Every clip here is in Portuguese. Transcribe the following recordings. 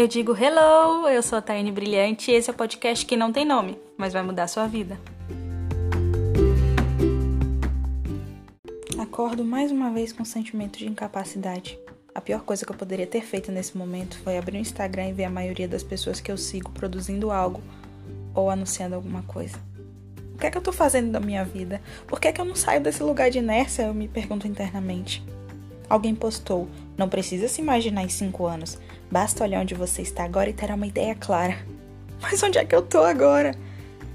Eu digo hello, eu sou a Taine Brilhante e esse é o podcast que não tem nome, mas vai mudar a sua vida. Acordo mais uma vez com sentimento de incapacidade. A pior coisa que eu poderia ter feito nesse momento foi abrir o Instagram e ver a maioria das pessoas que eu sigo produzindo algo ou anunciando alguma coisa. O que é que eu tô fazendo da minha vida? Por que é que eu não saio desse lugar de inércia? Eu me pergunto internamente. Alguém postou: Não precisa se imaginar em cinco anos. Basta olhar onde você está agora e terá uma ideia clara. Mas onde é que eu tô agora?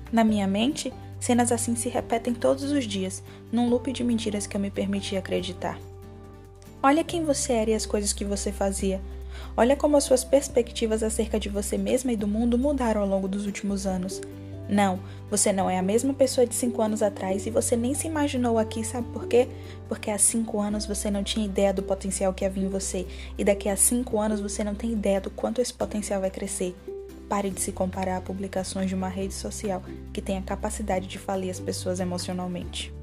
Na minha mente, cenas assim se repetem todos os dias, num loop de mentiras que eu me permiti acreditar. Olha quem você era e as coisas que você fazia. Olha como as suas perspectivas acerca de você mesma e do mundo mudaram ao longo dos últimos anos. Não, você não é a mesma pessoa de cinco anos atrás e você nem se imaginou aqui, sabe por quê? Porque há cinco anos você não tinha ideia do potencial que havia em você e daqui a cinco anos você não tem ideia do quanto esse potencial vai crescer. Pare de se comparar a publicações de uma rede social que tem a capacidade de falir as pessoas emocionalmente.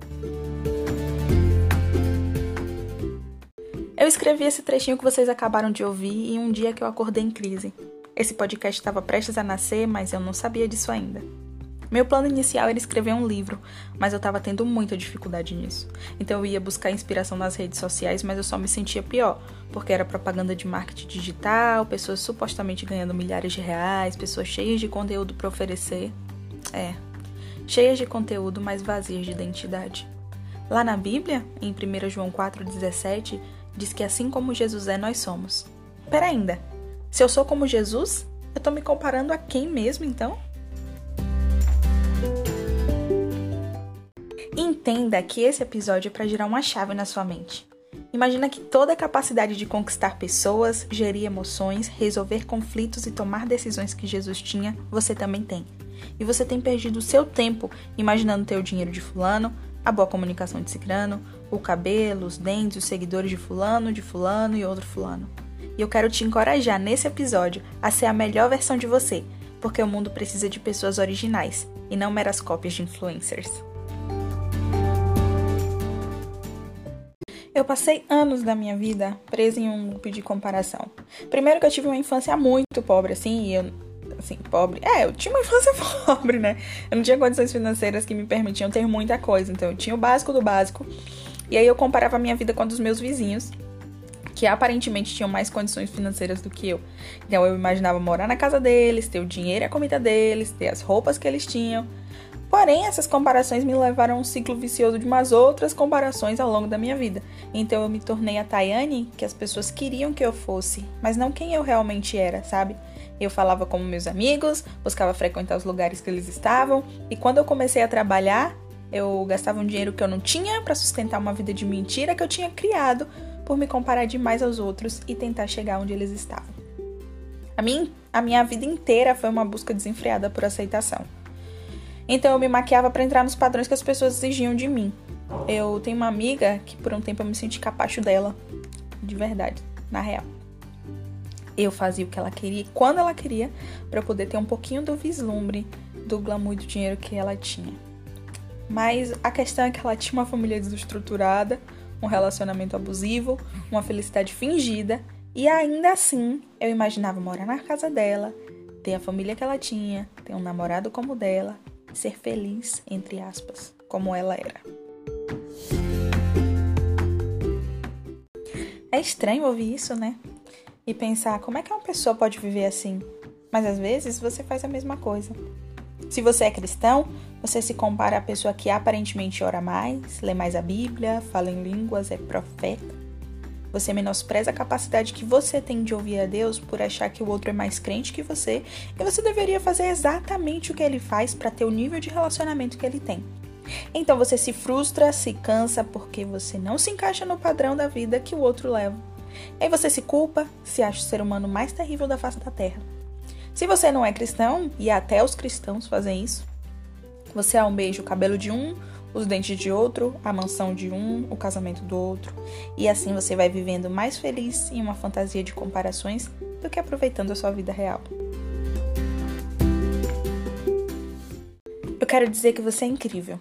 Eu escrevi esse trechinho que vocês acabaram de ouvir em um dia que eu acordei em crise. Esse podcast estava prestes a nascer, mas eu não sabia disso ainda. Meu plano inicial era escrever um livro, mas eu estava tendo muita dificuldade nisso. Então eu ia buscar inspiração nas redes sociais, mas eu só me sentia pior, porque era propaganda de marketing digital, pessoas supostamente ganhando milhares de reais, pessoas cheias de conteúdo para oferecer. É, cheias de conteúdo, mas vazias de identidade. Lá na Bíblia, em 1 João 4,17, diz que assim como Jesus é, nós somos. Pera ainda, se eu sou como Jesus, eu tô me comparando a quem mesmo então? Entenda que esse episódio é para girar uma chave na sua mente. Imagina que toda a capacidade de conquistar pessoas, gerir emoções, resolver conflitos e tomar decisões que Jesus tinha, você também tem. E você tem perdido o seu tempo imaginando ter o dinheiro de fulano, a boa comunicação de cicrano, o cabelo, os dentes, os seguidores de fulano, de fulano e outro fulano. E eu quero te encorajar nesse episódio a ser a melhor versão de você, porque o mundo precisa de pessoas originais e não meras cópias de influencers. Eu passei anos da minha vida presa em um loop de comparação. Primeiro que eu tive uma infância muito pobre, assim, e eu. Assim, pobre. É, eu tinha uma infância pobre, né? Eu não tinha condições financeiras que me permitiam ter muita coisa. Então, eu tinha o básico do básico. E aí eu comparava a minha vida com a dos meus vizinhos, que aparentemente tinham mais condições financeiras do que eu. Então, eu imaginava morar na casa deles, ter o dinheiro e a comida deles, ter as roupas que eles tinham. Porém, essas comparações me levaram a um ciclo vicioso de umas outras comparações ao longo da minha vida. Então eu me tornei a Tayane que as pessoas queriam que eu fosse, mas não quem eu realmente era, sabe? Eu falava como meus amigos, buscava frequentar os lugares que eles estavam, e quando eu comecei a trabalhar, eu gastava um dinheiro que eu não tinha para sustentar uma vida de mentira que eu tinha criado por me comparar demais aos outros e tentar chegar onde eles estavam. A minha, a minha vida inteira foi uma busca desenfreada por aceitação. Então eu me maquiava para entrar nos padrões que as pessoas exigiam de mim. Eu tenho uma amiga que por um tempo eu me senti capacho dela, de verdade, na real. Eu fazia o que ela queria, quando ela queria, para poder ter um pouquinho do vislumbre do glamour e do dinheiro que ela tinha. Mas a questão é que ela tinha uma família desestruturada, um relacionamento abusivo, uma felicidade fingida, e ainda assim eu imaginava morar na casa dela, ter a família que ela tinha, ter um namorado como o dela, ser feliz, entre aspas, como ela era. É estranho ouvir isso, né? E pensar como é que uma pessoa pode viver assim. Mas às vezes você faz a mesma coisa. Se você é cristão, você se compara à pessoa que aparentemente ora mais, lê mais a Bíblia, fala em línguas, é profeta. Você menospreza a capacidade que você tem de ouvir a Deus por achar que o outro é mais crente que você e você deveria fazer exatamente o que ele faz para ter o nível de relacionamento que ele tem. Então você se frustra, se cansa porque você não se encaixa no padrão da vida que o outro leva. Aí você se culpa, se acha o ser humano mais terrível da face da terra. Se você não é cristão, e até os cristãos fazem isso, você almeja o cabelo de um, os dentes de outro, a mansão de um, o casamento do outro, e assim você vai vivendo mais feliz em uma fantasia de comparações do que aproveitando a sua vida real. Eu quero dizer que você é incrível.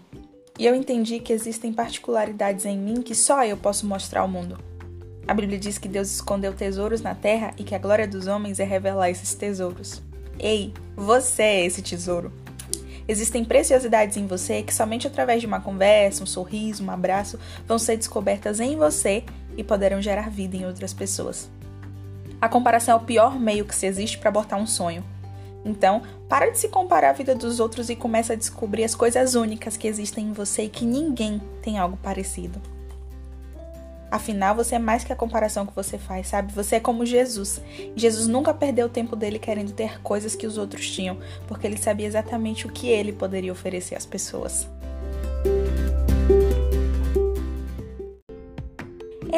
E eu entendi que existem particularidades em mim que só eu posso mostrar ao mundo. A Bíblia diz que Deus escondeu tesouros na terra e que a glória dos homens é revelar esses tesouros. Ei, você é esse tesouro. Existem preciosidades em você que somente através de uma conversa, um sorriso, um abraço vão ser descobertas em você e poderão gerar vida em outras pessoas. A comparação é o pior meio que se existe para abortar um sonho. Então, para de se comparar a vida dos outros e começa a descobrir as coisas únicas que existem em você e que ninguém tem algo parecido. Afinal, você é mais que a comparação que você faz, sabe? Você é como Jesus. Jesus nunca perdeu o tempo dele querendo ter coisas que os outros tinham, porque ele sabia exatamente o que ele poderia oferecer às pessoas.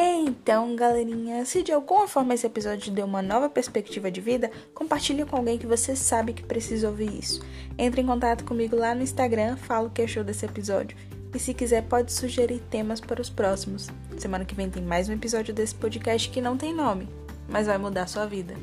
Então, galerinha, se de alguma forma esse episódio deu uma nova perspectiva de vida, compartilhe com alguém que você sabe que precisa ouvir isso. Entre em contato comigo lá no Instagram, fala o que achou desse episódio. E se quiser, pode sugerir temas para os próximos. Semana que vem tem mais um episódio desse podcast que não tem nome, mas vai mudar sua vida.